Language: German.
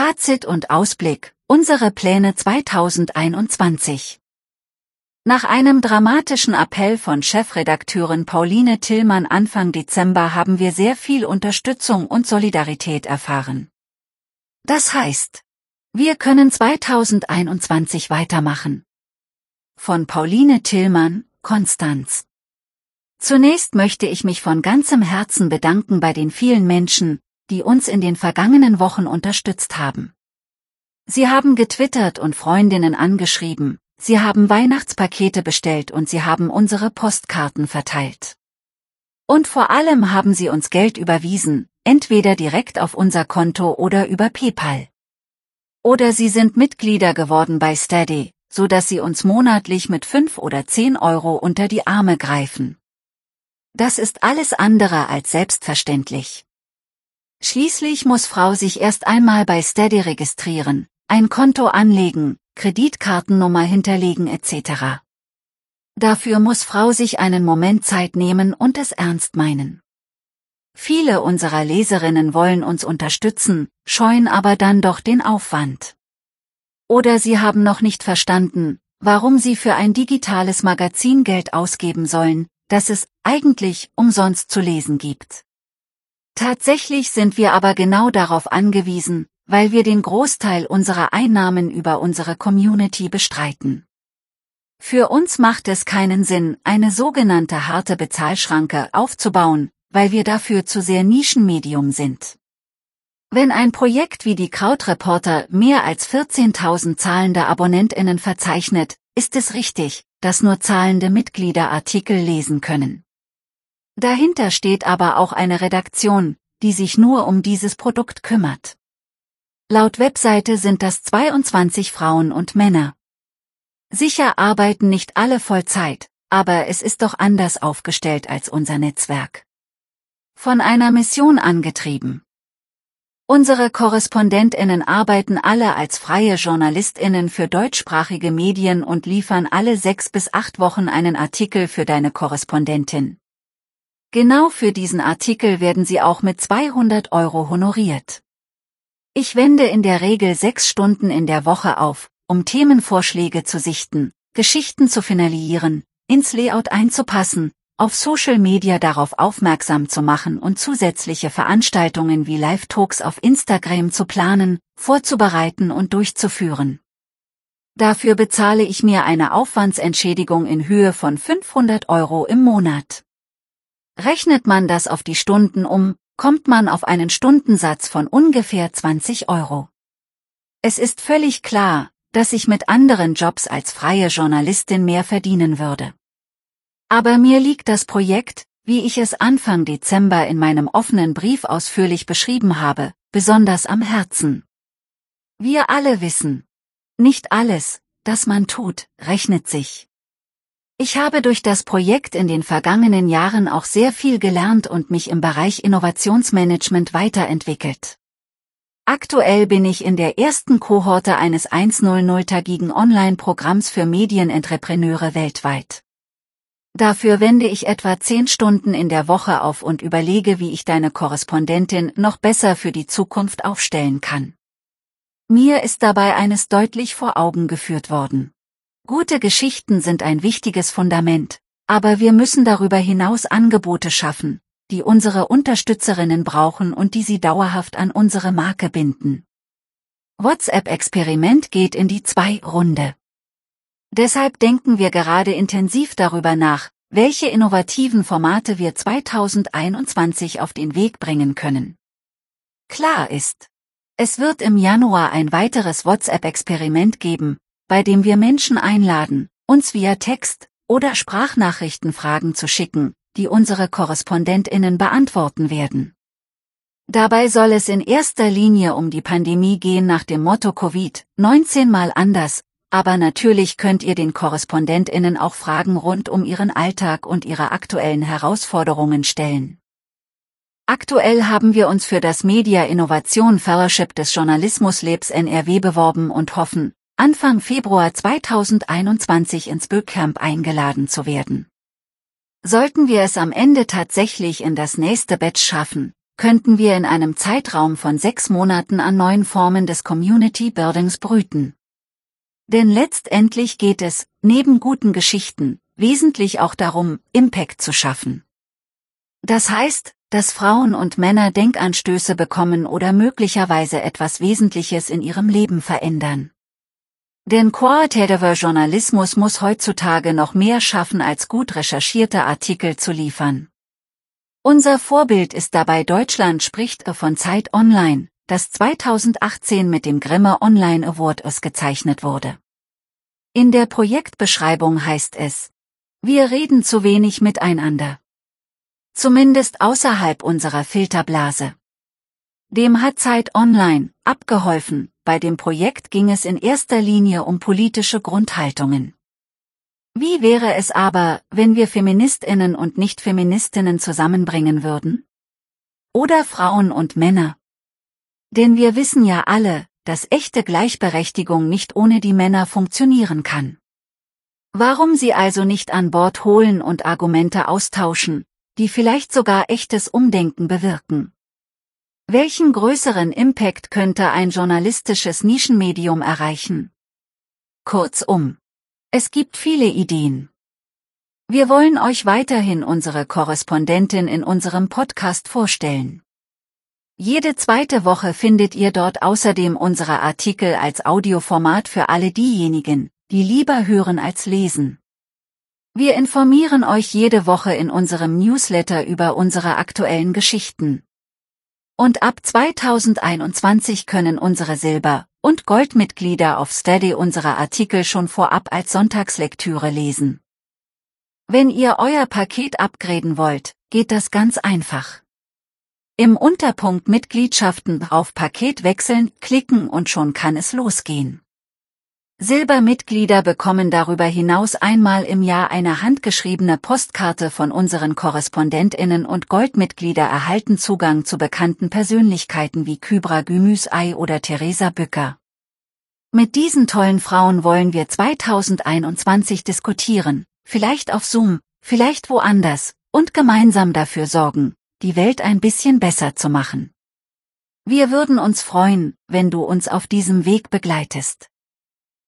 Fazit und Ausblick, unsere Pläne 2021. Nach einem dramatischen Appell von Chefredakteurin Pauline Tillmann Anfang Dezember haben wir sehr viel Unterstützung und Solidarität erfahren. Das heißt, wir können 2021 weitermachen. Von Pauline Tillmann, Konstanz. Zunächst möchte ich mich von ganzem Herzen bedanken bei den vielen Menschen, die uns in den vergangenen Wochen unterstützt haben. Sie haben getwittert und Freundinnen angeschrieben, Sie haben Weihnachtspakete bestellt und Sie haben unsere Postkarten verteilt. Und vor allem haben Sie uns Geld überwiesen, entweder direkt auf unser Konto oder über PayPal. Oder Sie sind Mitglieder geworden bei Steady, so dass Sie uns monatlich mit 5 oder 10 Euro unter die Arme greifen. Das ist alles andere als selbstverständlich. Schließlich muss Frau sich erst einmal bei Steady registrieren, ein Konto anlegen, Kreditkartennummer hinterlegen etc. Dafür muss Frau sich einen Moment Zeit nehmen und es ernst meinen. Viele unserer Leserinnen wollen uns unterstützen, scheuen aber dann doch den Aufwand. Oder sie haben noch nicht verstanden, warum sie für ein digitales Magazin Geld ausgeben sollen, das es eigentlich umsonst zu lesen gibt. Tatsächlich sind wir aber genau darauf angewiesen, weil wir den Großteil unserer Einnahmen über unsere Community bestreiten. Für uns macht es keinen Sinn, eine sogenannte harte Bezahlschranke aufzubauen, weil wir dafür zu sehr Nischenmedium sind. Wenn ein Projekt wie die Krautreporter mehr als 14.000 zahlende AbonnentInnen verzeichnet, ist es richtig, dass nur zahlende Mitglieder Artikel lesen können. Dahinter steht aber auch eine Redaktion, die sich nur um dieses Produkt kümmert. Laut Webseite sind das 22 Frauen und Männer. Sicher arbeiten nicht alle Vollzeit, aber es ist doch anders aufgestellt als unser Netzwerk. Von einer Mission angetrieben. Unsere Korrespondentinnen arbeiten alle als freie Journalistinnen für deutschsprachige Medien und liefern alle sechs bis acht Wochen einen Artikel für deine Korrespondentin. Genau für diesen Artikel werden sie auch mit 200 Euro honoriert. Ich wende in der Regel sechs Stunden in der Woche auf, um Themenvorschläge zu sichten, Geschichten zu finalisieren, ins Layout einzupassen, auf Social Media darauf aufmerksam zu machen und zusätzliche Veranstaltungen wie Live-Talks auf Instagram zu planen, vorzubereiten und durchzuführen. Dafür bezahle ich mir eine Aufwandsentschädigung in Höhe von 500 Euro im Monat. Rechnet man das auf die Stunden um, kommt man auf einen Stundensatz von ungefähr 20 Euro. Es ist völlig klar, dass ich mit anderen Jobs als freie Journalistin mehr verdienen würde. Aber mir liegt das Projekt, wie ich es Anfang Dezember in meinem offenen Brief ausführlich beschrieben habe, besonders am Herzen. Wir alle wissen, nicht alles, das man tut, rechnet sich. Ich habe durch das Projekt in den vergangenen Jahren auch sehr viel gelernt und mich im Bereich Innovationsmanagement weiterentwickelt. Aktuell bin ich in der ersten Kohorte eines 100-tagigen Online-Programms für Medienentrepreneure weltweit. Dafür wende ich etwa 10 Stunden in der Woche auf und überlege, wie ich deine Korrespondentin noch besser für die Zukunft aufstellen kann. Mir ist dabei eines deutlich vor Augen geführt worden. Gute Geschichten sind ein wichtiges Fundament, aber wir müssen darüber hinaus Angebote schaffen, die unsere Unterstützerinnen brauchen und die sie dauerhaft an unsere Marke binden. WhatsApp-Experiment geht in die Zwei-Runde. Deshalb denken wir gerade intensiv darüber nach, welche innovativen Formate wir 2021 auf den Weg bringen können. Klar ist, es wird im Januar ein weiteres WhatsApp-Experiment geben, bei dem wir Menschen einladen, uns via Text oder Sprachnachrichten Fragen zu schicken, die unsere Korrespondentinnen beantworten werden. Dabei soll es in erster Linie um die Pandemie gehen nach dem Motto Covid, 19 mal anders, aber natürlich könnt ihr den Korrespondentinnen auch Fragen rund um ihren Alltag und ihre aktuellen Herausforderungen stellen. Aktuell haben wir uns für das Media Innovation Fellowship des Journalismus Labs NRW beworben und hoffen, Anfang Februar 2021 ins Bootcamp eingeladen zu werden. Sollten wir es am Ende tatsächlich in das nächste Batch schaffen, könnten wir in einem Zeitraum von sechs Monaten an neuen Formen des Community Buildings brüten. Denn letztendlich geht es, neben guten Geschichten, wesentlich auch darum, Impact zu schaffen. Das heißt, dass Frauen und Männer Denkanstöße bekommen oder möglicherweise etwas Wesentliches in ihrem Leben verändern. Denn qualitativer Journalismus muss heutzutage noch mehr schaffen als gut recherchierte Artikel zu liefern. Unser Vorbild ist dabei Deutschland spricht von Zeit Online, das 2018 mit dem Grimme Online Award ausgezeichnet wurde. In der Projektbeschreibung heißt es, wir reden zu wenig miteinander. Zumindest außerhalb unserer Filterblase. Dem hat Zeit Online abgeholfen, bei dem Projekt ging es in erster Linie um politische Grundhaltungen. Wie wäre es aber, wenn wir Feministinnen und Nicht-Feministinnen zusammenbringen würden? Oder Frauen und Männer? Denn wir wissen ja alle, dass echte Gleichberechtigung nicht ohne die Männer funktionieren kann. Warum sie also nicht an Bord holen und Argumente austauschen, die vielleicht sogar echtes Umdenken bewirken? Welchen größeren Impact könnte ein journalistisches Nischenmedium erreichen? Kurzum. Es gibt viele Ideen. Wir wollen euch weiterhin unsere Korrespondentin in unserem Podcast vorstellen. Jede zweite Woche findet ihr dort außerdem unsere Artikel als Audioformat für alle diejenigen, die lieber hören als lesen. Wir informieren euch jede Woche in unserem Newsletter über unsere aktuellen Geschichten. Und ab 2021 können unsere Silber- und Goldmitglieder auf Steady unsere Artikel schon vorab als Sonntagslektüre lesen. Wenn ihr euer Paket upgraden wollt, geht das ganz einfach. Im Unterpunkt Mitgliedschaften auf Paket wechseln klicken und schon kann es losgehen. Silbermitglieder bekommen darüber hinaus einmal im Jahr eine handgeschriebene Postkarte von unseren Korrespondentinnen und Goldmitglieder erhalten Zugang zu bekannten Persönlichkeiten wie Kybra Gümüsei oder Theresa Bücker. Mit diesen tollen Frauen wollen wir 2021 diskutieren, vielleicht auf Zoom, vielleicht woanders, und gemeinsam dafür sorgen, die Welt ein bisschen besser zu machen. Wir würden uns freuen, wenn du uns auf diesem Weg begleitest.